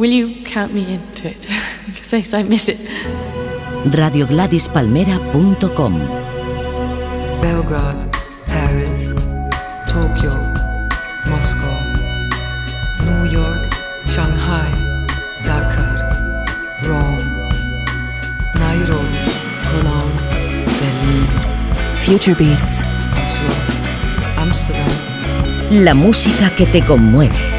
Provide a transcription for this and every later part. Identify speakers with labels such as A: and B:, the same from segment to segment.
A: Will you count me into it? Because I miss it.
B: RadioGladysPalmera.com
C: Belgrade, Paris, Tokyo, Moscow, New York, Shanghai, Dakar, Rome, Nairobi, Cologne, Berlin,
B: Future Beats.
C: Oslo, Amsterdam.
B: La música que te conmueve.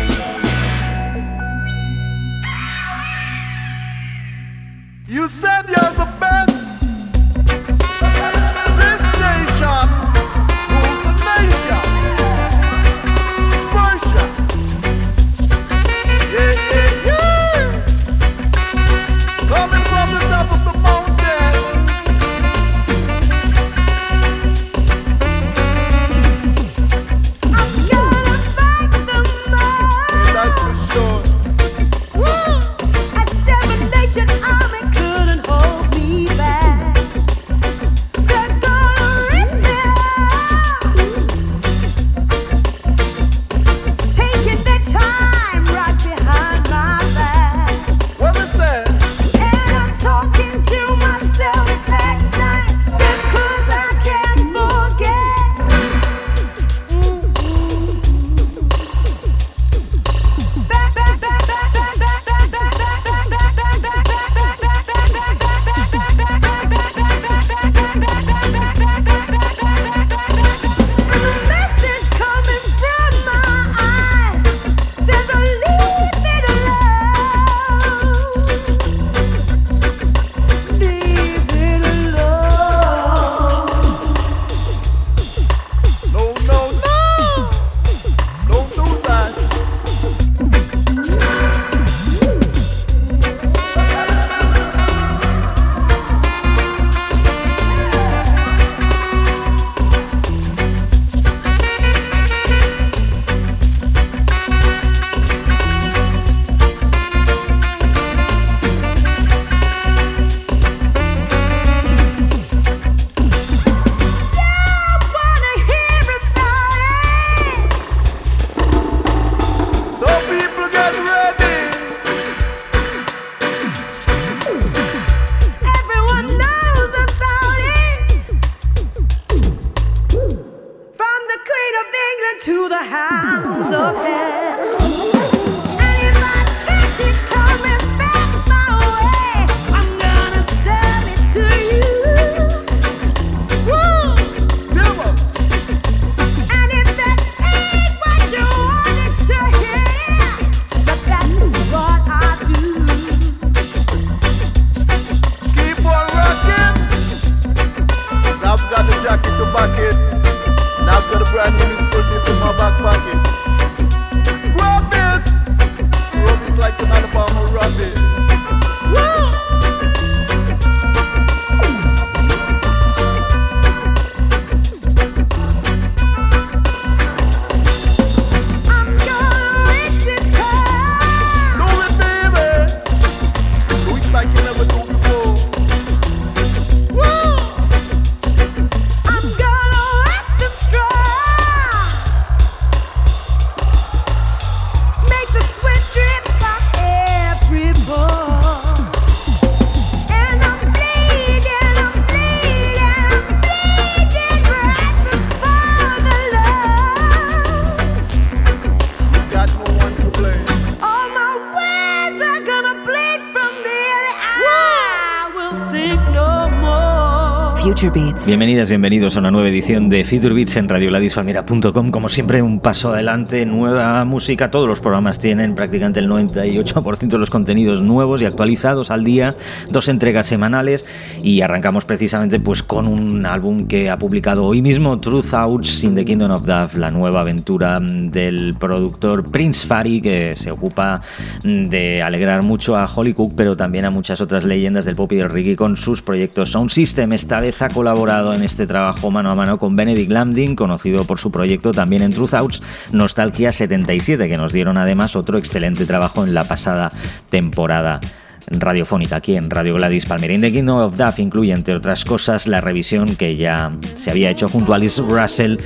D: Bienvenidas, bienvenidos a una nueva edición de Future Beats en radioladisfamira.com. Como siempre, un paso adelante, nueva música. Todos los programas tienen prácticamente el 98% de los contenidos nuevos y actualizados al día, dos entregas semanales y arrancamos precisamente pues con un álbum que ha publicado hoy mismo, Truth Outs in the Kingdom of Duff, la nueva aventura del productor Prince Fari que se ocupa de alegrar mucho a Holly Cook, pero también a muchas otras leyendas del pop y del reggae con sus proyectos Sound System. Esta vez ha colaborado en este trabajo mano a mano con Benedict Lambdin, conocido por su proyecto también en Truth Outs, Nostalgia 77, que nos dieron además otro excelente trabajo en la pasada temporada radiofónica aquí en Radio Gladys Palmera. In the Kingdom of Duff incluye, entre otras cosas, la revisión que ya se había hecho junto a Alice Russell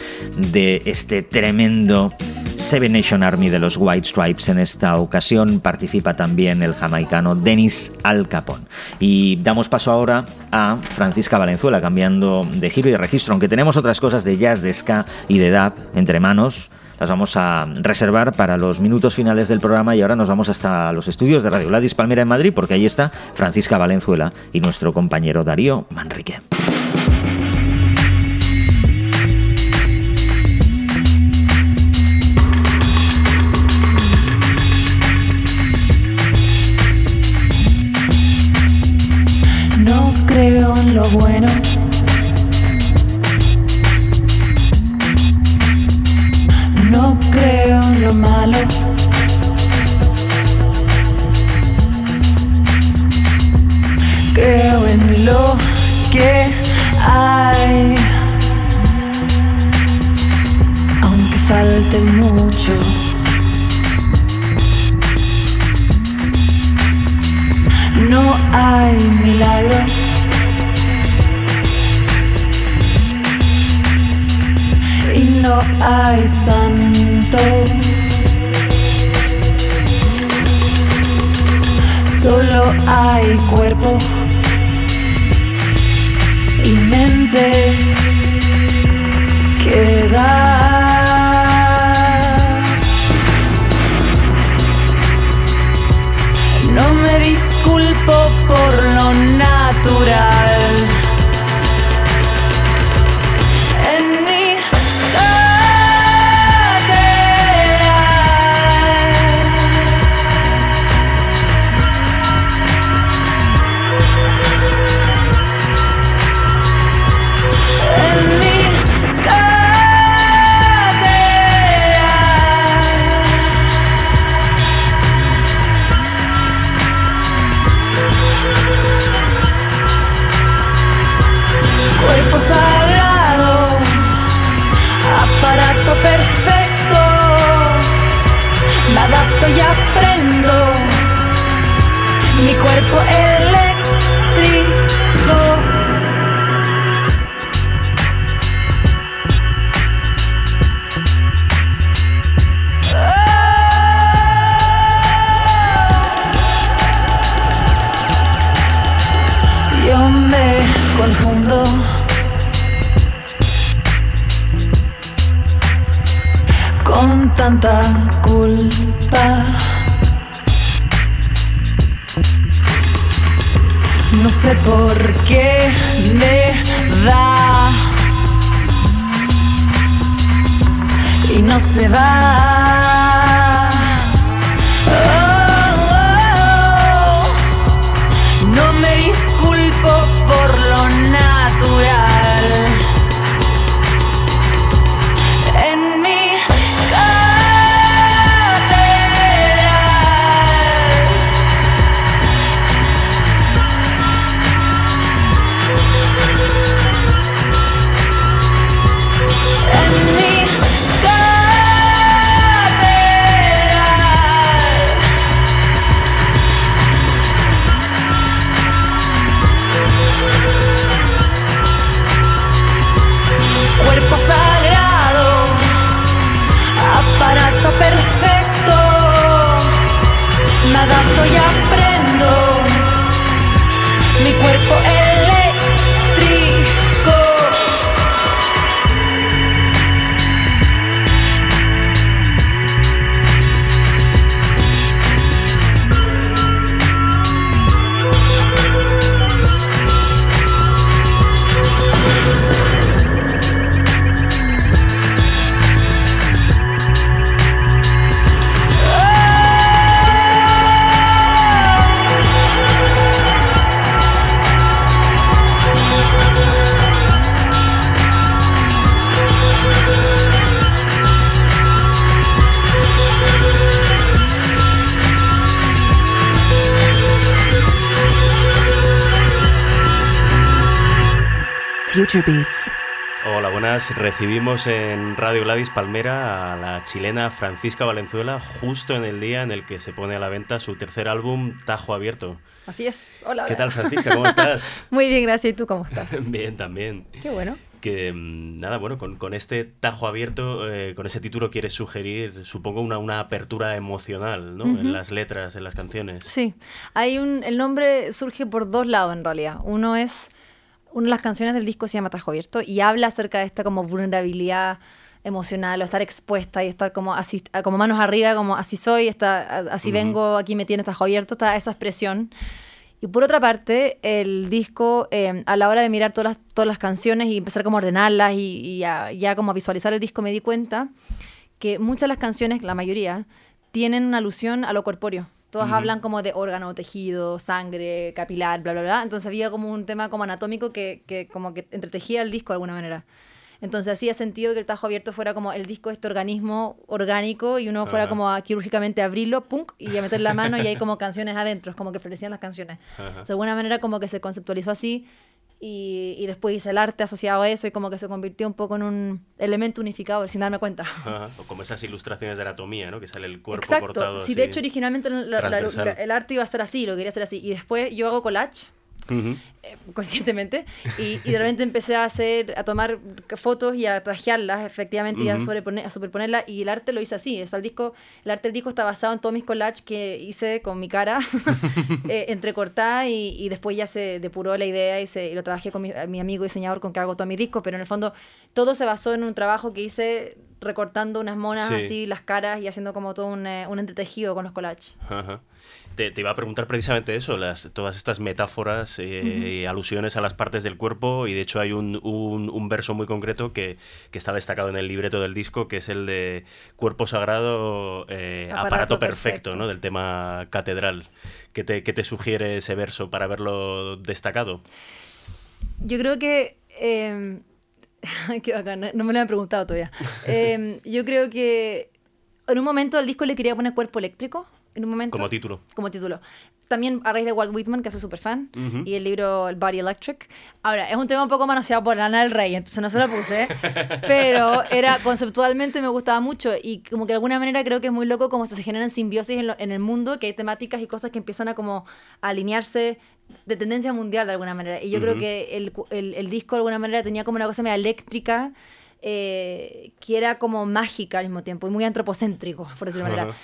D: de este tremendo Seven Nation Army de los White Stripes. En esta ocasión participa también el jamaicano Dennis Al Capone. Y damos paso ahora a Francisca Valenzuela, cambiando de giro y de registro, aunque tenemos otras cosas de jazz, de ska y de dub entre manos las vamos a reservar para los minutos finales del programa y ahora nos vamos hasta los estudios de Radio Ladis Palmera en Madrid porque ahí está Francisca Valenzuela y nuestro compañero Darío Manrique.
E: No creo en lo bueno. No hay milagro. Y no hay santo. Solo hay cuerpo y mente que da. Por lo natural. Sé por qué me da. Y no se va.
C: Future Beats.
F: Hola, buenas. Recibimos en Radio Gladys Palmera a la chilena Francisca Valenzuela justo en el día en el que se pone a la venta su tercer álbum Tajo Abierto.
G: Así es. Hola.
F: ¿Qué tal, Francisca? ¿Cómo estás?
G: Muy bien, gracias. ¿Y tú cómo estás?
F: Bien, también.
G: Qué bueno.
F: que mm, nada, bueno, con, con este tajo abierto, eh, con ese título quieres sugerir, supongo, una, una apertura emocional, ¿no? En las letras, en las canciones.
E: Sí, hay un, el nombre surge por dos lados en realidad. Uno es, una de las canciones del disco se llama Tajo Abierto y habla acerca de esta como vulnerabilidad emocional o estar expuesta y estar como así, como manos arriba, como así soy, está, así vengo, aquí me tienes tajo abierto, está esa expresión. Y por otra parte, el disco, eh, a la hora de mirar todas las, todas las canciones y empezar como a ordenarlas y, ya como a visualizar el disco, me di cuenta que muchas de las canciones, la mayoría, tienen una alusión a lo corpóreo. Todas hablan como de órgano, tejido, sangre, capilar, bla, bla, bla. Entonces había como un tema como anatómico que, que como que entretejía el disco de alguna manera. Entonces hacía sentido que el tajo abierto fuera como el disco de este organismo orgánico y uno fuera
F: Ajá.
E: como a quirúrgicamente abrirlo, punk, y a meter la mano y hay como canciones adentro, es como que florecían las canciones.
F: Ajá.
E: De alguna manera como que se conceptualizó así y, y después hice el arte asociado a eso y como que se convirtió un poco en un elemento unificado sin darme cuenta.
F: Ajá, O como esas ilustraciones de anatomía, ¿no? Que sale el cuerpo
E: Exacto.
F: cortado.
E: Sí,
F: así.
E: de hecho originalmente la- la- la- el arte iba a ser así, lo quería hacer así. Y después yo hago collage Eh, conscientemente. Y, y de repente empecé a hacer a tomar fotos y a trajearlas efectivamente y a, sobreponer, a superponerlas. Y el arte lo hice así. El disco el arte del disco está basado en todos mis collages que hice con mi cara eh, entrecortada y, y después ya se depuró la idea y, se, y lo trabajé con mi, mi amigo diseñador con que hago todos mis discos pero en el fondo todo se basó en un trabajo que hice recortando unas monas
F: Sí.
E: así las caras y haciendo como todo un, eh, un entretejido con los collages.
F: Ajá. Te, te iba a preguntar precisamente eso, las, todas estas metáforas eh, y alusiones a las partes del cuerpo, y de hecho hay un, un- un verso muy concreto que, que está destacado en el libreto del disco, que es el de Cuerpo Sagrado, eh, aparato,
E: Aparato
F: perfecto,
E: perfecto.
F: ¿no? del tema catedral. ¿Qué te, qué te sugiere ese verso para verlo destacado?
E: Yo creo que... eh, qué bacán, no- me lo han preguntado todavía. Eh, yo creo que en un momento al disco le quería poner cuerpo eléctrico. En un momento.
F: Como título.
E: Como título. También a raíz de Walt Whitman, que soy súper fan,
F: Ujú.
E: y el libro El Body Electric. Ahora, es un tema un poco manoseado por Lana del Rey, entonces no se lo puse, pero era conceptualmente me gustaba mucho y como que de alguna manera creo que es muy loco como se generan simbiosis en, lo- en el mundo, que hay temáticas y cosas que empiezan a como a alinearse de tendencia mundial de alguna manera. Y yo creo
F: Ujú.
E: que el, el, el disco de alguna manera tenía como una cosa media eléctrica, eh, que era como mágica al mismo tiempo y muy antropocéntrico, por decirlo de manera.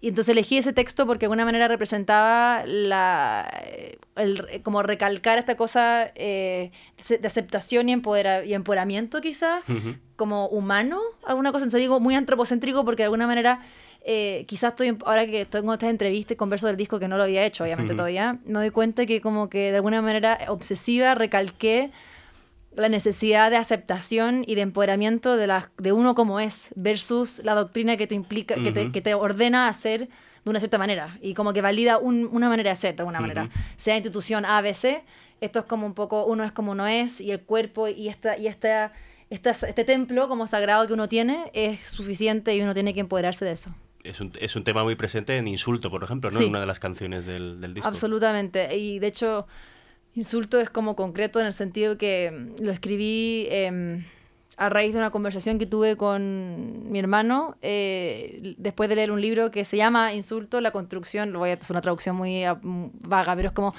E: Y entonces elegí ese texto porque de alguna manera representaba la, eh, el- como recalcar esta cosa eh, de aceptación y, empodera- y empoderamiento quizás,
F: Ujú.
E: como humano, alguna cosa, entonces digo muy antropocéntrico porque de alguna manera eh, quizás estoy, ahora que estoy con estas entrevistas y converso del disco que no lo había hecho obviamente
F: Ujú.
E: todavía, me doy cuenta que como que de alguna manera obsesiva recalqué la necesidad de aceptación y de empoderamiento de, la, de uno como es versus la doctrina que te implica, que, te, que te ordena hacer de una cierta manera y como que valida un- una manera de ser de alguna manera. Sea institución A, B, C, esto es como un poco, uno es como uno es y el cuerpo y, esta, y esta, esta- este templo como sagrado que uno tiene es suficiente y uno tiene que empoderarse de eso.
F: Es un, es un tema muy presente en Insulto, por ejemplo, ¿no?
E: Sí.
F: En una de las canciones del, del disco.
E: Absolutamente. Y de hecho, insulto es como concreto en el sentido que mm, lo escribí em, a raíz de una conversación que tuve con mi hermano eh, después de leer un libro que se llama Insulto, la construcción, lo voy a hacer una traducción muy ah, vaga, pero es como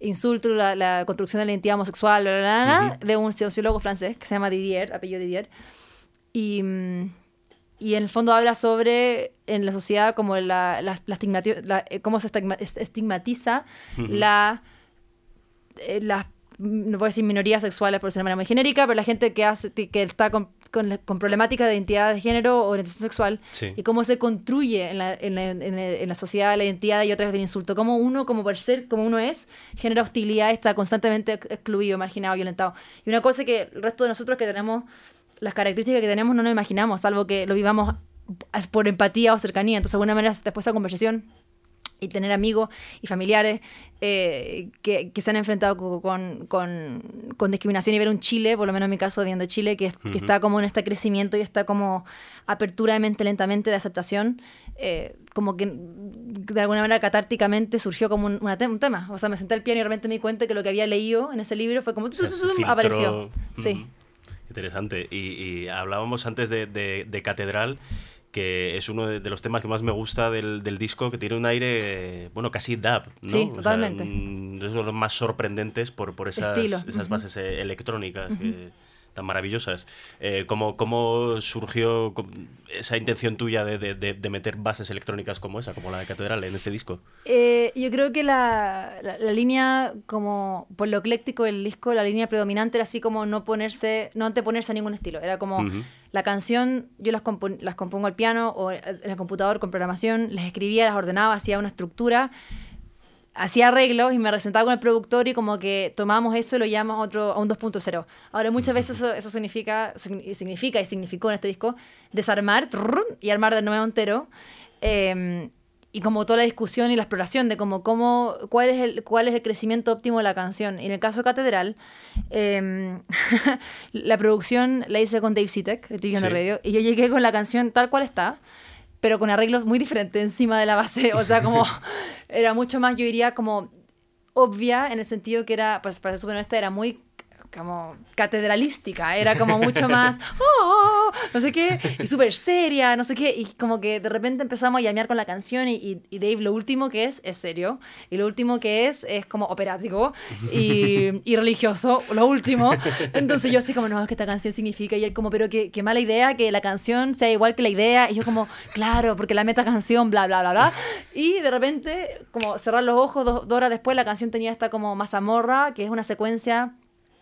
E: Insulto, la, la construcción de la identidad homosexual, bla, bla, bla, bla, de un sociólogo francés que se llama Didier, apellido Didier. Y, mm, y en el fondo habla sobre en la sociedad como la, eh, cómo se estigma- est- estigmatiza la, las, mm, no puedo decir minorías sexuales por ser de manera muy genérica, pero la gente que, hace, que está con, con, con problemática de identidad de género o orientación sexual
F: Sí.
E: y cómo se construye en la, en la, en la- en la sociedad la identidad y otra vez del insulto. Cómo uno, como por ser como uno es, genera hostilidad, está constantemente ex- excluido, marginado, violentado. Y una cosa que el resto de nosotros que tenemos las características que tenemos no nos imaginamos, salvo que lo vivamos por empatía o cercanía. Entonces, de alguna manera, después de esa conversación y tener amigos y familiares eh, que, que se han enfrentado co- con, con, con discriminación y ver un Chile, por lo menos en mi caso, viendo Chile, que, es- que
F: Ujú.
E: está como en este crecimiento y está como apertura de mente lentamente de aceptación, eh, como que de alguna manera catárticamente surgió como un, una te- un tema. O sea, me senté al piano y de repente me di cuenta que lo que había leído en ese libro fue como... Apareció. Sí.
F: Interesante. Y, y hablábamos antes de, de- de Catedral, que es uno de, los temas que más me gusta del, del disco, que tiene un aire, bueno, casi dub, ¿no?
E: Sí,
F: O sea,
E: totalmente.
F: mm, es uno de los más sorprendentes por, por esas, esas bases eh, electrónicas que tan maravillosas. Eh, ¿cómo, ¿Cómo surgió esa intención tuya de, de- de- meter bases electrónicas como esa, como la de Catedral, en este disco?
E: Eh, yo creo que la, la- la línea, como por lo ecléctico del disco, la línea predominante era así como no ponerse, no anteponerse a ningún estilo. Era como
F: Ujú.
E: la canción, yo las, compo- las compongo al piano o en el computador con programación, las escribía, las ordenaba, hacía una estructura, hacía arreglos y me presentaba con el productor y como que tomábamos eso y lo llevamos a, otro, a un 2.0. Ahora, muchas veces eso, eso significa, signi- significa y significó en este disco desarmar trrrrun, y armar de nuevo entero. Eh, y como toda la discusión y la exploración de como, cómo, cuál, es el, cuál es el crecimiento óptimo de la canción. Y en el caso de Catedral, eh, la producción la hice con Dave Sitek, de TV on the
F: Sí.
E: Radio, y yo llegué con la canción tal cual está, pero con arreglos muy diferentes encima de la base. O sea, como era mucho más, yo diría, como obvia en el sentido que era, pues para ser súper honesta, era muy como catedralística, era como mucho más, "Oh", no sé qué, y súper seria, no sé qué, y como que de repente empezamos a llamear con la canción y, y- y Dave lo último que es es serio, y lo último que es es como operático y, y religioso, lo último, entonces yo así como, no, es que esta canción significa, y él como, pero qué, qué mala idea que la canción sea igual que la idea, y yo como, claro, porque la meta canción, bla, bla, bla, bla, y de repente, como cerrar los ojos, dos, dos horas después la canción tenía esta como mazamorra, que es una secuencia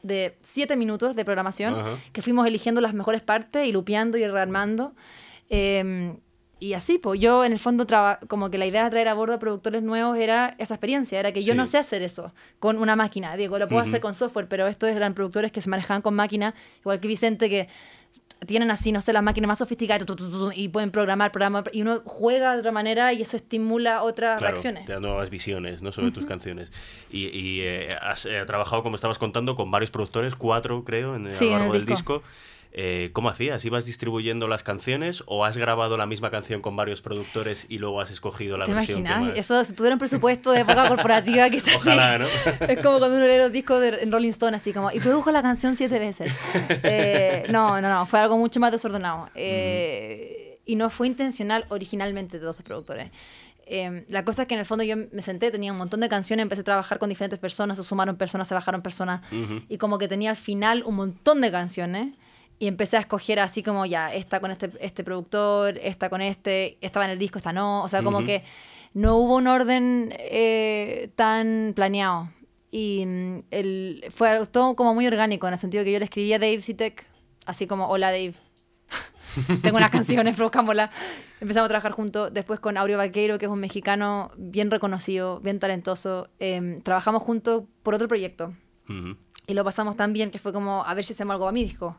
E: de siete minutos de programación,
F: Ajá.
E: que fuimos eligiendo las mejores partes y lupeando y rearmando. Eh, y así, pues yo en el fondo, traba- como que la idea de traer a bordo a productores nuevos era esa experiencia, era que yo
F: Sí.
E: no sé hacer eso con una máquina, digo, lo puedo hacer con software, pero estos eran productores que se manejaban con máquina, igual que Vicente, que tienen así, no sé, las máquinas más sofisticadas tu, tu, tu, tu, y pueden programar, programar, y uno juega de otra manera y eso estimula otras
F: Claro,
E: reacciones.
F: te da nuevas visiones ¿no? sobre tus canciones. Y, y, eh, has eh, trabajado, como estabas contando, con varios productores, cuatro creo, en,
E: Sí,
F: a lo
E: en
F: largo
E: el
F: del disco. Eh, ¿Cómo hacías? ¿Ibas distribuyendo las canciones o has grabado la misma canción con varios productores y luego has escogido la
E: ¿Te
F: versión que
E: imaginas?
F: más-
E: Eso, si tuviera un presupuesto de época corporativa, quizás
F: Ojalá,
E: sí.
F: ¿no?
E: Es como cuando uno lee los discos de, Rolling Stone, así como, y produjo la canción siete veces. Eh, no, no, no, fue algo mucho más desordenado. Eh, Y no fue intencional originalmente de todos esos productores. Eh, la cosa es que en el fondo yo me senté, tenía un montón de canciones, empecé a trabajar con diferentes personas, se sumaron personas, se bajaron personas,
F: Ujú.
E: y como que tenía al final un montón de canciones. Y empecé a escoger así como ya, esta con este, este productor, esta con este, estaba en el disco, esta no. O sea, como
F: Ujú.
E: que no hubo un orden eh, tan planeado. Y mm, el, fue todo como muy orgánico, en el sentido que yo le escribía a Dave Sitek, así como, hola Dave, tengo unas canciones, produzcámoslas. Empezamos a trabajar juntos, después con Aureo Vaqueiro, que es un mexicano bien reconocido, bien talentoso. Em, trabajamos juntos por otro proyecto
F: Ujú.
E: y lo pasamos tan bien que fue como a ver si hacemos algo a mi disco.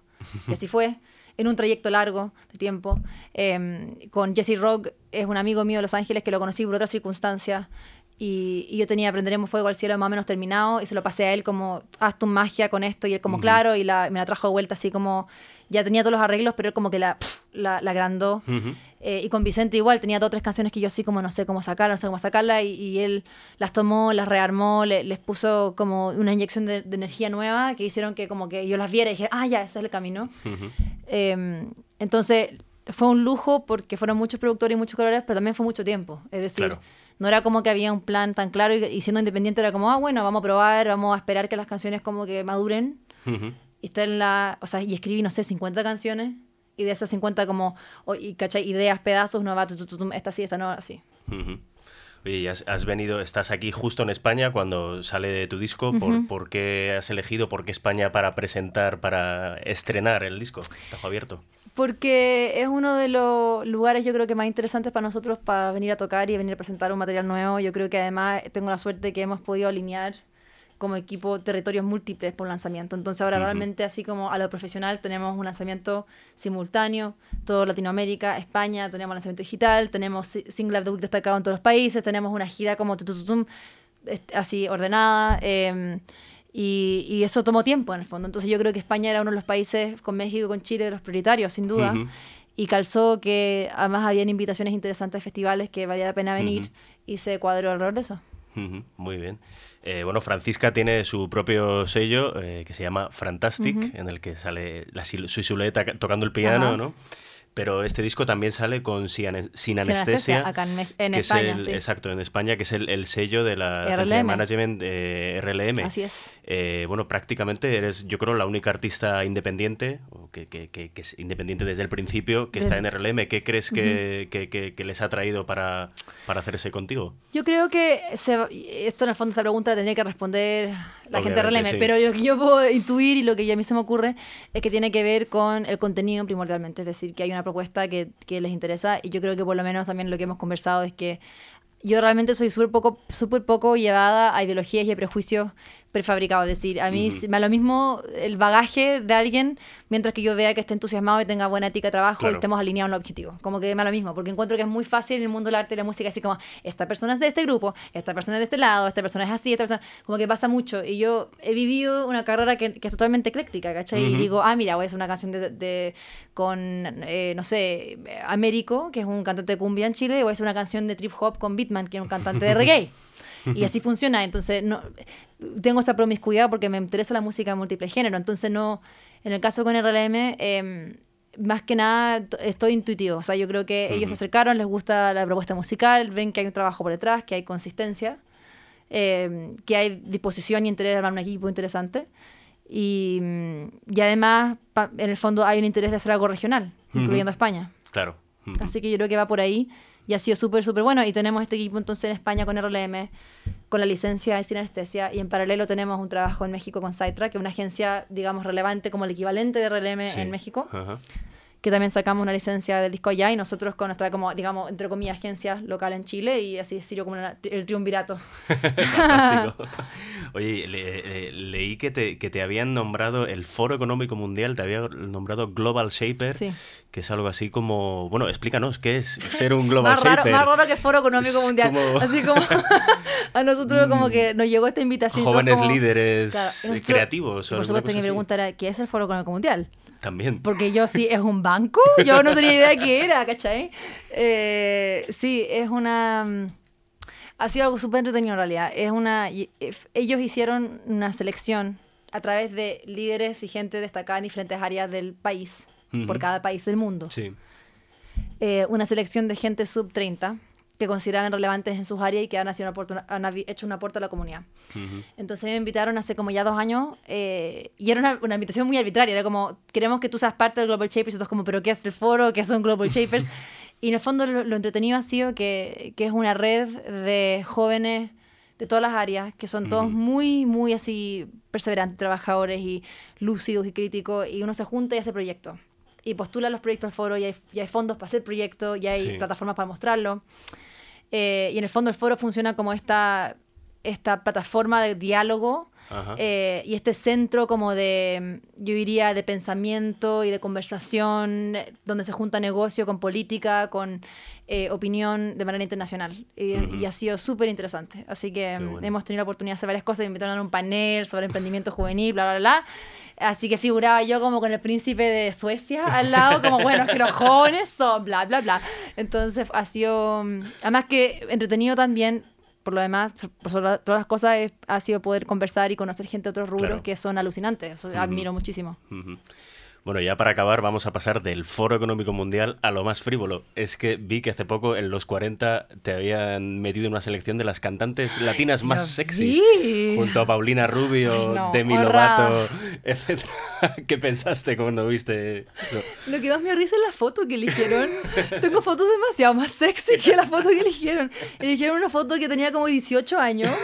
E: Y así fue, en un trayecto largo de tiempo. Eh, con Jesse Rock, es un amigo mío de Los Ángeles que lo conocí por otras circunstancias. Y, y yo tenía Aprenderemos Fuego al Cielo más o menos terminado y se lo pasé a él como, haz tu magia con esto. Y él como, claro, y la- me la trajo de vuelta así como, ya tenía todos los arreglos, pero él como que la, la, la agrandó.
F: Ujú.
E: Eh, y con Vicente igual, tenía dos o tres canciones que yo así como no sé cómo sacarlas, no sé cómo sacarlas, y, y él las tomó, las rearmó, le- les puso como una inyección de, de energía nueva que hicieron que como que yo las viera y dije, ah, ya, ese es el camino.
F: Ujú.
E: Eh, entonces fue un lujo porque fueron muchos productores y muchos colores, pero también fue mucho tiempo. Es decir,
F: Claro.
E: No era como que había un plan tan claro y, y siendo independiente era como, ah, bueno, vamos a probar, vamos a esperar que las canciones como que maduren. Y está en la, o sea, y escribí, no sé, 50 canciones. Y de esas 50 como, o- y, ¿cachai? Ideas, pedazos, uno va, tu, tu, tu, tu, esta sí, esta no, así.
F: Ujú. Oye, y has, has venido, estás aquí justo en España cuando sale de tu disco. ¿Por,
E: Ujú.
F: por qué has elegido, por qué España para presentar, para estrenar el disco? Tajo abierto.
E: Porque es uno de los lugares yo creo que más interesantes para nosotros para venir a tocar y venir a presentar un material nuevo. Yo creo que además tengo la suerte que hemos podido alinear como equipo territorios múltiples por lanzamiento. Entonces ahora
F: Ujú.
E: realmente así como a lo profesional tenemos un lanzamiento simultáneo, todo Latinoamérica, España, tenemos lanzamiento digital, tenemos si- Single of the Week destacado en todos los países, tenemos una gira como tutututum, est- así ordenada. eh, y, y eso tomó tiempo en el fondo. Entonces yo creo que España era uno de los países, con México con Chile, de los prioritarios, sin duda.
F: Ujú.
E: Y calzó que además habían invitaciones interesantes a festivales que valía la pena venir
F: Ujú.
E: y se cuadró alrededor de eso.
F: Muy bien. Eh, bueno, Francisca tiene su propio sello eh, que se llama Fantastic, en el que sale la su silueta ca- tocando el piano,
E: Ajá.
F: ¿no? Pero este disco también sale con Sin, Sin Anestesia.
E: Anestesia, acá en
F: es
E: España,
F: el-
E: sí.
F: Exacto, en España, que es el, el sello de la de
E: RLM.
F: management RLM.
E: Así es.
F: Eh, bueno, prácticamente eres, yo creo, la única artista independiente, o que, que- que- que es independiente desde el principio, que está en RLM. ¿Qué crees que, que- que- que les ha traído para, para hacerse contigo?
E: Yo creo que se esto en el fondo esta pregunta la tendría que responder la gente
F: sí.
E: pero lo que yo puedo intuir y lo que a mí se me ocurre es que tiene que ver con el contenido primordialmente, es decir, que hay una propuesta que, que les interesa y yo creo que por lo menos también lo que hemos conversado es que yo realmente soy súper poco, súper poco llevada a ideologías y a prejuicios prefabricados. Es decir, a mí me da lo mismo el bagaje de alguien mientras que yo vea que esté entusiasmado y tenga buena ética de trabajo
F: Claro.
E: y estemos alineados en los objetivos. Como que me da lo mismo, porque encuentro que es muy fácil en el mundo del arte y la música, así como, esta persona es de este grupo, esta persona es de este lado, esta persona es así, esta persona... Como que pasa mucho. Y yo he vivido una carrera que, que es totalmente ecléctica, ¿cachai? Y
F: Ujú.
E: digo, ah, mira, voy a hacer una canción de, de- con, eh, no sé, Américo, que es un cantante de cumbia en Chile, y voy a hacer una canción de trip hop con Beatman, que es un cantante de reggae. Y así funciona. Entonces, no, tengo esa promiscuidad porque me interesa la música de múltiples género. Entonces, no, en el caso con RLM, eh, más que nada estoy intuitivo. O sea, yo creo que ellos se acercaron, les gusta la propuesta musical, ven que hay un trabajo por detrás, que hay consistencia, eh, que hay disposición y interés de armar un equipo interesante. Y, y además, pa- en el fondo, hay un interés de hacer algo regional, incluyendo España.
F: Claro.
E: Así que yo creo que va por ahí y ha sido súper, súper bueno. Y tenemos este equipo entonces en España con RLM, con la licencia de sin anestesia. Y en paralelo tenemos un trabajo en México con Saitra, que es una agencia, digamos, relevante como el equivalente de RLM
F: Sí.
E: en México,
F: Ajá.
E: Que también sacamos una licencia del disco allá y nosotros con nuestra, como, digamos, entre comillas, agencia local en Chile y así decirlo como una- el triunvirato.
F: Fantástico. Oye, le- le- leí que te, que te habían nombrado el Foro Económico Mundial, te había nombrado Global Shaper,
E: Sí.
F: que es algo así como... Bueno, explícanos, ¿qué es ser un Global
E: Más raro,
F: Shaper?
E: más raro que el Foro Económico
F: Es
E: Mundial.
F: como- Mm.
E: Así como a nosotros como que nos llegó esta invitación.
F: Jóvenes
E: como-
F: líderes
E: Claro,
F: eh,
E: nosotros-
F: creativos.
E: Por supuesto,
F: cosa
E: mi pregunta era, ¿qué es el Foro Económico Mundial?
F: También.
E: Porque yo sí, ¿es un banco? Yo no tenía idea qué era, ¿cachai? Eh, sí, es una... mm, Ha sido algo súper entretenido en realidad. Es una... if- Ellos hicieron una selección a través de líderes y gente destacada en diferentes áreas del país, por cada país del mundo.
F: Sí.
E: Eh, una selección de gente sub 30 que consideraban relevantes en sus áreas y que han, sido una han hecho un aporte a la comunidad.
F: Ujú.
E: Entonces me invitaron hace como ya dos años eh, y era una, una invitación muy arbitraria. Era como, queremos que tú seas parte del Global Shapers. Y todos como, ¿pero qué es el foro? ¿Qué son Global Shapers? y en el fondo lo, lo entretenido ha sido que, que es una red de jóvenes de todas las áreas, que son todos
F: Ujú.
E: muy, muy así perseverantes, trabajadores y lúcidos y críticos. Y uno se junta y hace proyectos. Y postula los proyectos al foro y hay, y hay fondos para hacer proyectos y hay
F: Sí.
E: plataformas para mostrarlo. Eh, y en el fondo el foro funciona como esta, esta plataforma de diálogo. Eh, y este centro como de, yo diría, de pensamiento y de conversación, eh, donde se junta negocio con política, con eh, opinión de manera internacional. Y,
F: Ujú.
E: y ha sido súper interesante. Así que mm,
F: bueno.
E: hemos tenido la oportunidad de hacer varias cosas. Me invitaron a un panel sobre emprendimiento juvenil, bla, bla, bla. Así que figuraba yo como con el príncipe de Suecia al lado, como bueno, que los jóvenes son, bla, bla, bla. Entonces ha sido, mm, además que entretenido también, por lo demás, por todas las cosas, es- ha sido poder conversar y conocer gente de otros rubros
F: Claro.
E: que son alucinantes. Eso admiro muchísimo.
F: Bueno, ya para acabar vamos a pasar del Foro Económico Mundial a lo más frívolo. Es que vi que hace poco en los 40 te habían metido en una selección de las cantantes latinas más sexys.
E: vi.
F: Junto a Paulina Rubio,
E: Ay, no,
F: Demi
E: horra.
F: Lovato, etc. ¿Qué pensaste cuando viste eso?
E: Lo que más me risa es la foto que eligieron. Tengo fotos demasiado más sexy que la foto que eligieron. Eligieron una foto que tenía como 18 años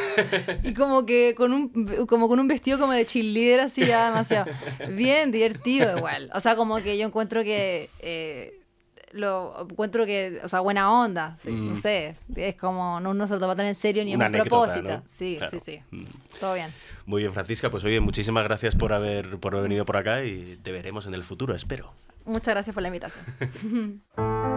E: y como que con un, como con un vestido como de cheerleader así ya demasiado. Bien divertido igual. O sea, como que yo encuentro que... eh, lo encuentro que, o sea, buena onda, sí, no
F: Mm.
E: sé, es como, no, no se lo toma tan en serio ni es
F: Una
E: un
F: anécdota,
E: propósito.
F: ¿no?
E: Sí,
F: Claro.
E: sí, sí,
F: Mm.
E: todo bien.
F: Muy bien, Francisca. Pues oye, muchísimas gracias por haber, por haber venido por acá y te veremos en el futuro, espero.
E: Muchas gracias por la invitación.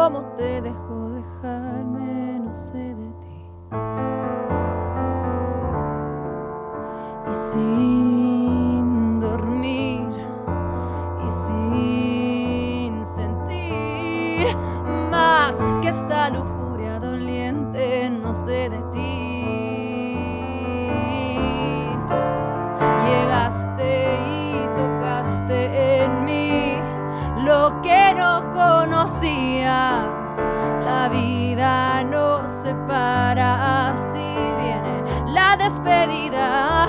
E: cómo te dejó dejarme, no sé. La vida no se para, así viene la despedida.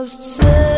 H: Must say.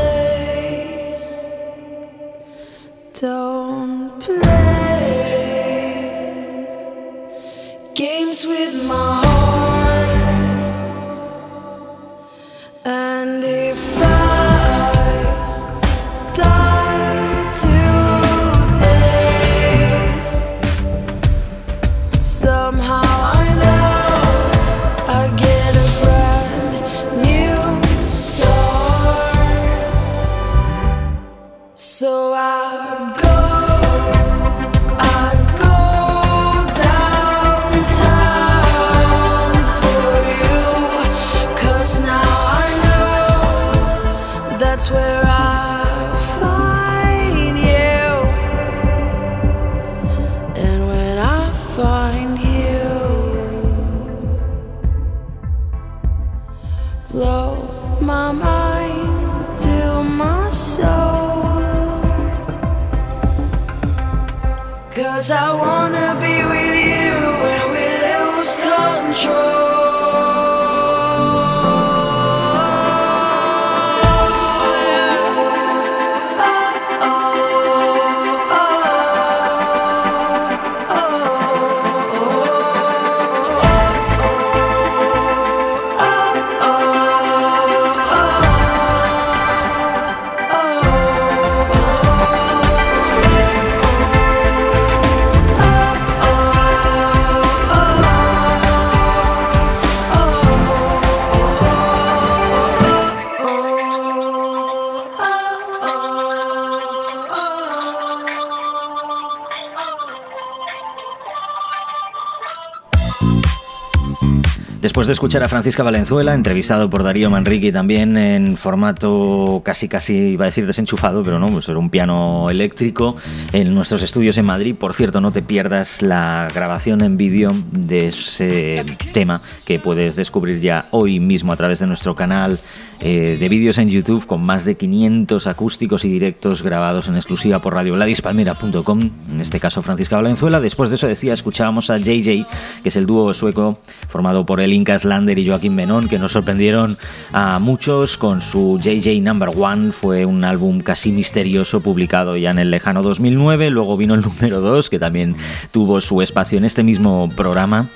D: Después de escuchar a Francisca Valenzuela, entrevistado por Darío Manrique también en formato casi casi iba a decir desenchufado, pero no, pues era un piano eléctrico en nuestros estudios en Madrid. Por cierto, no te pierdas la grabación en vídeo de ese tema que puedes descubrir ya hoy mismo a través de nuestro canal eh, de vídeos en YouTube con más de 500 acústicos y directos grabados en exclusiva por radioladispalmera.com, en este caso Francisca Valenzuela. Después de eso decía, escuchábamos a JJ, que es el dúo sueco formado por el Inca Slander y Joaquín Benón, que nos sorprendieron a muchos con su JJ Number One. Fue un álbum casi misterioso publicado ya en el lejano 2009. Luego vino el número 2, que también tuvo su espacio en este mismo programa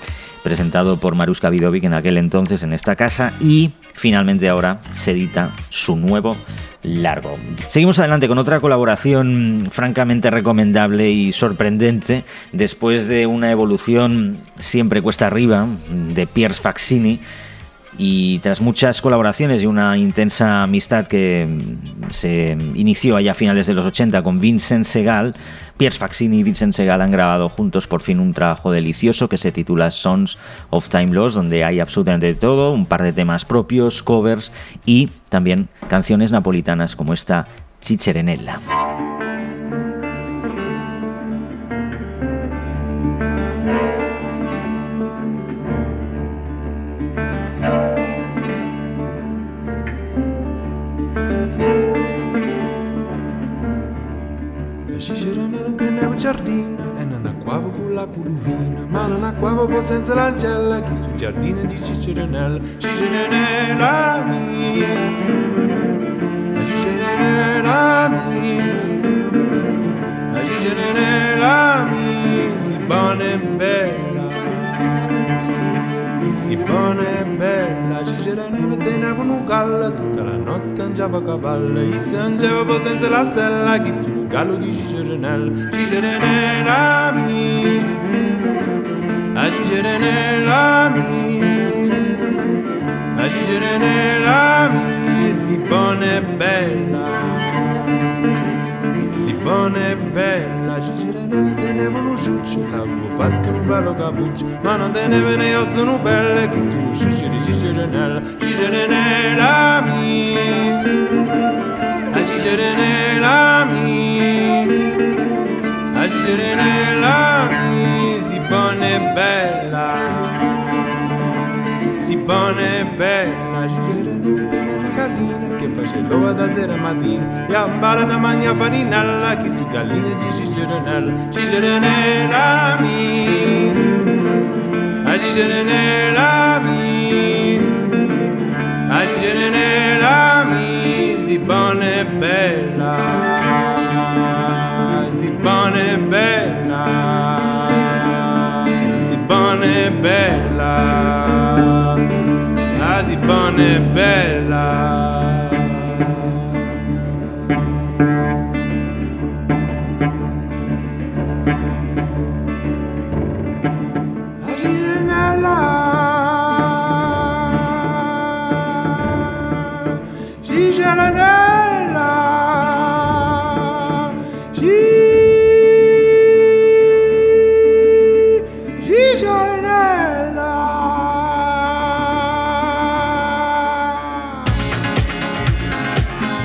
D: presentado por Maruska Vidovic en aquel entonces en esta casa y finalmente ahora se edita su nuevo largo. Seguimos adelante con otra colaboración francamente recomendable y sorprendente después de una evolución siempre cuesta arriba de Piers Faxini y tras muchas colaboraciones y una intensa amistad que se inició allá a finales de los 80 con Vincent Segal, Piers Faxini y Vincent Segal han grabado juntos por fin un trabajo delicioso que se titula Sons of Time Lost, donde hay absolutamente todo, un par de temas propios, covers y también canciones napolitanas como esta Chicherenella.
I: Giardino e non acquavo con la pulvina, ma non acquavo poi senza l'ancella, chi stu giardino di ciceranella, ciceranella mia, la ciceranella mia, la ciceranella mia, si buona e bella, si buona e bella, ciceranella teneva un gallo, tutta la notte angiava a cavallo, e si angiava poi senza la sella, chi stu gallo di Cicerenel, Cicerenel ami, a Cicerenel ami, a Cicerenel ami, si pone bella, si pone e bella, Cicerenel tenevo un ciuccio, l'avevo fatto un bello capuccio, ma non te ne osso un pelle, che stu ciuccio di Cicerenel, agire nella mia, agire nella mia, si buona bella, si buona bella, agire nella gallina che faceva da sera a mattina, e abbara da magna farinella che su gallina di cicerenella, cicerenella mia, agire nella mia, agire nella mia zibbone bella, zibbone bella, zibbone bella, ah, la zibbone bella.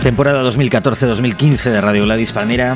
D: Temporada 2014-2015 de Radio Gladys Palmera.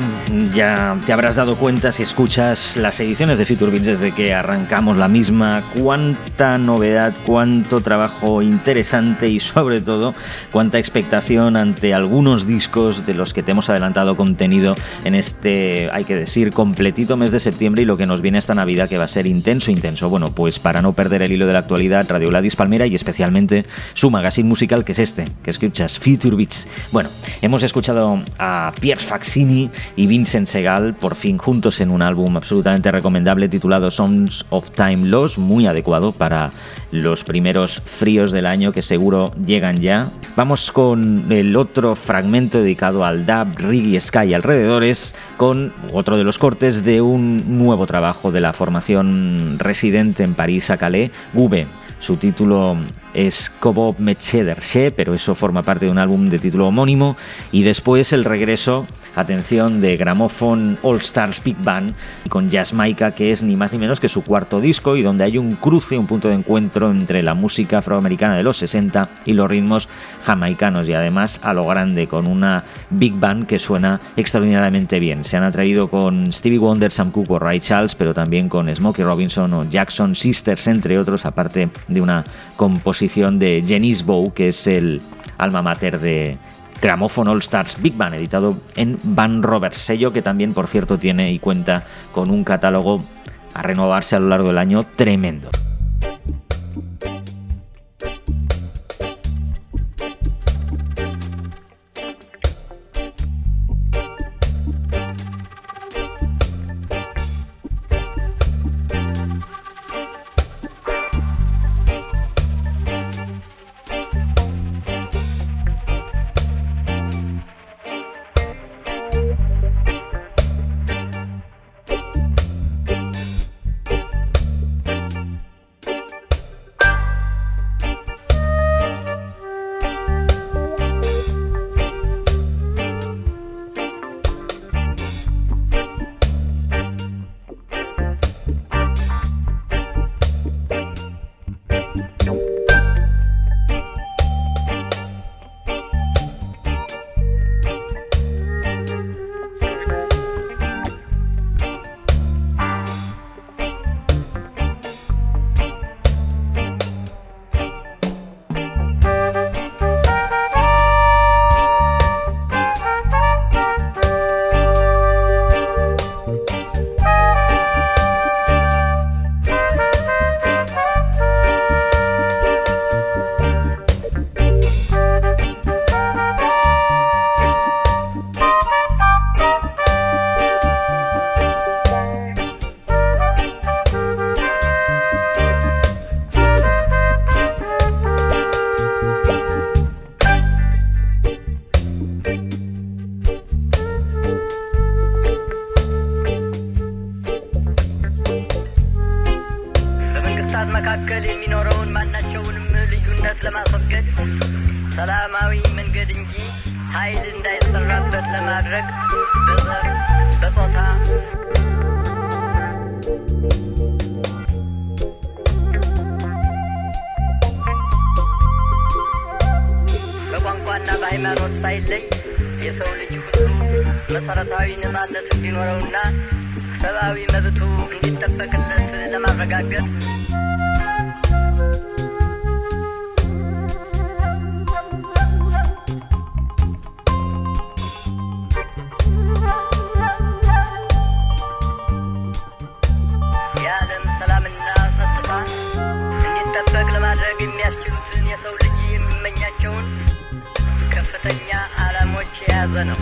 D: Ya te habrás dado cuenta si escuchas las ediciones de Future Beats desde que arrancamos la misma. Cuánta novedad, cuánto trabajo interesante y sobre todo cuánta expectación ante algunos discos de los que te hemos adelantado contenido en este, hay que decir, completito mes de septiembre y lo que nos viene esta Navidad que va a ser intenso, intenso. Bueno, pues para no perder el hilo de la actualidad, Radio Gladys Palmera y especialmente su magazine musical que es este, que escuchas Future Beats. Bueno, Hemos escuchado a Pierre Faxini y Vincent Segal por fin juntos en un álbum absolutamente recomendable titulado Songs of Time Lost, muy adecuado para los primeros fríos del año que seguro llegan ya. Vamos con el otro fragmento dedicado al dub, reggae, sky y alrededores, con otro de los cortes de un nuevo trabajo de la formación residente en París, a Calais, Gube. Su título es Kobob Mechedershe, pero eso forma parte de un álbum de título homónimo. Y después el regreso, atención, de Gramophone All Stars Big Band con Jazzmaica, que es ni más ni menos que su cuarto disco y donde hay un cruce, un punto de encuentro entre la música afroamericana de los 60 y los ritmos jamaicanos. Y además a lo grande, con una Big Band que suena extraordinariamente bien. Se han atrevido con Stevie Wonder, Sam Cooke o Ray Charles, pero también con Smokey Robinson o Jackson Sisters, entre otros, aparte de una composición de Janice Bow, que es el alma mater de Gramophone All Stars Big Band, editado en Van Roberts, sello que también, por cierto, tiene y cuenta con un catálogo a renovarse a lo largo del año tremendo.
H: ሰላማዊ
J: መንገድ እንጂ ኃይል እንዳይሰራበት ለማድረግ በዘር በጾታ በቋንቋና በሃይማኖት ሳይለይ የሰው ልጅ ሁሉ መሰረታዊ ነጻነት እንዲኖረውና ሰብአዊ መብቱ እንዲጠበቅለት ለማረጋገጥ ከፍተኛ ዓላሞች የያዘ ነው።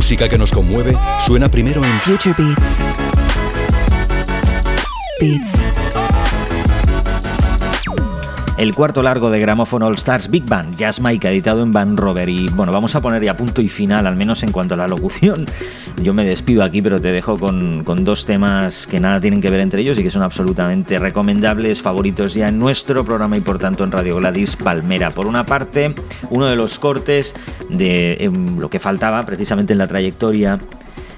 K: música que nos conmueve suena primero en
B: Future Beats. Beats.
D: El cuarto largo de Gramophone All Stars Big Band, Jazz Mike, editado en Van Rover. Y bueno, vamos a poner ya punto y final, al menos en cuanto a la locución. Yo me despido aquí, pero te dejo con, dos temas que nada tienen que ver entre ellos y que son absolutamente recomendables, favoritos ya en nuestro programa y por tanto en Radio Gladys Palmera. Por una parte, uno de los cortes de em, lo que faltaba precisamente en la trayectoria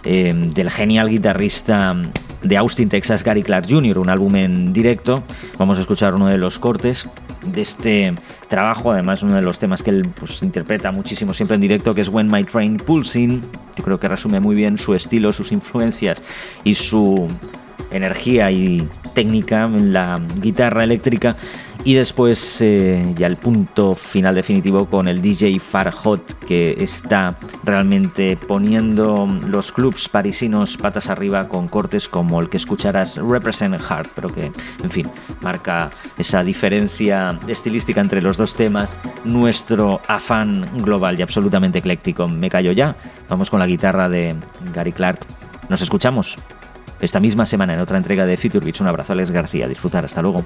D: em, del genial guitarrista de Austin, Texas, Gary Clark Jr., un álbum en directo. Vamos a escuchar uno de los cortes de este trabajo, además uno de los temas que él pues, interpreta muchísimo siempre en directo, que es When My Train Pulls In. Yo creo que resume muy bien su estilo, sus influencias y su energía y técnica en la guitarra eléctrica y después eh, ya el punto final definitivo con el DJ Farhot que está realmente poniendo los clubs parisinos patas arriba con cortes como el que escucharás Represent Heart, pero que en fin marca esa diferencia estilística entre los dos temas, nuestro afán global y absolutamente ecléctico. Me callo ya, vamos con la guitarra de Gary Clark. Nos escuchamos esta misma semana en otra entrega de Future Beats. Un abrazo Alex García, disfrutar, hasta luego.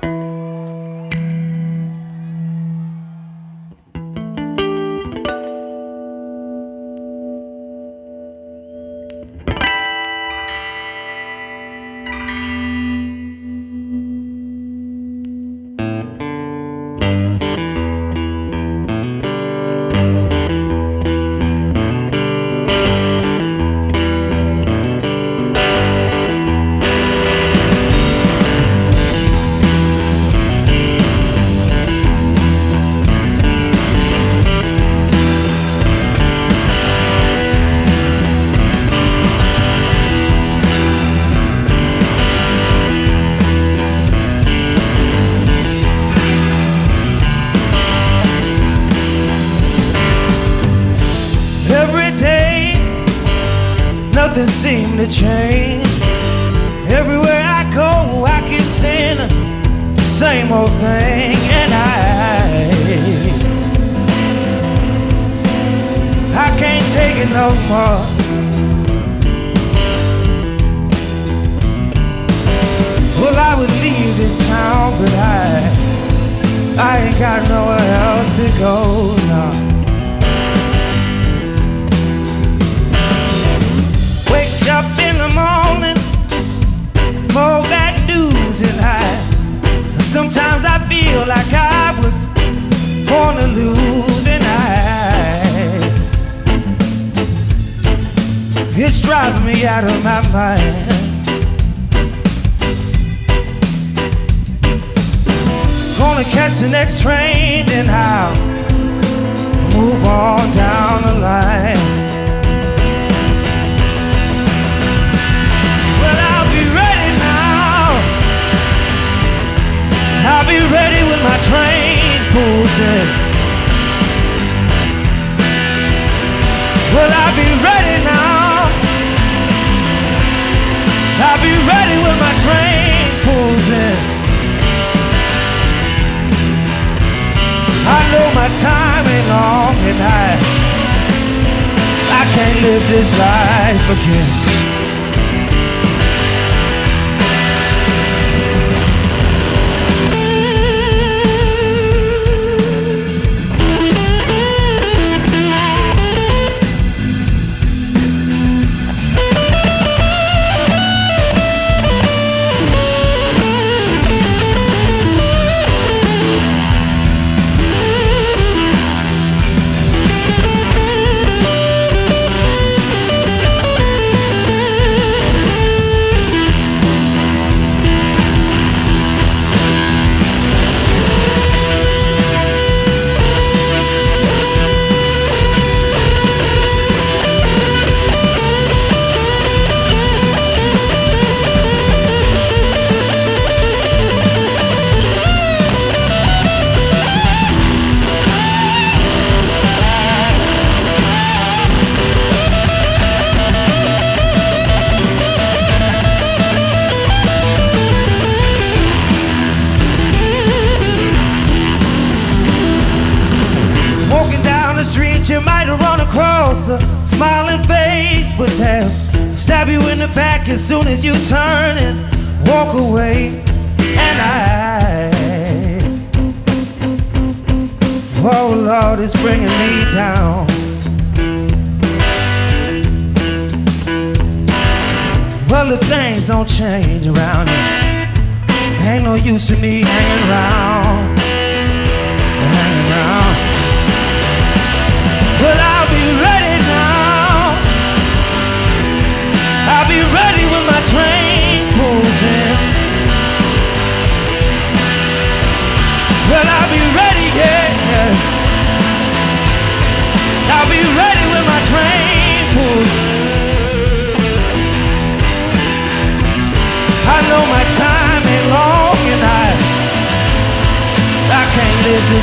L: To change. Everywhere I go, I keep saying the same old thing, and I, I can't take it no more. Well, I would leave this town, but I, I ain't got nowhere else to go out of my mind. Gonna catch the next train and I'll move on down the line. Well, I'll be ready now. I'll be ready when my train pulls in. Well, I'll be ready I know my time ain't long and I I can't live this life again.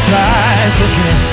C: Life again.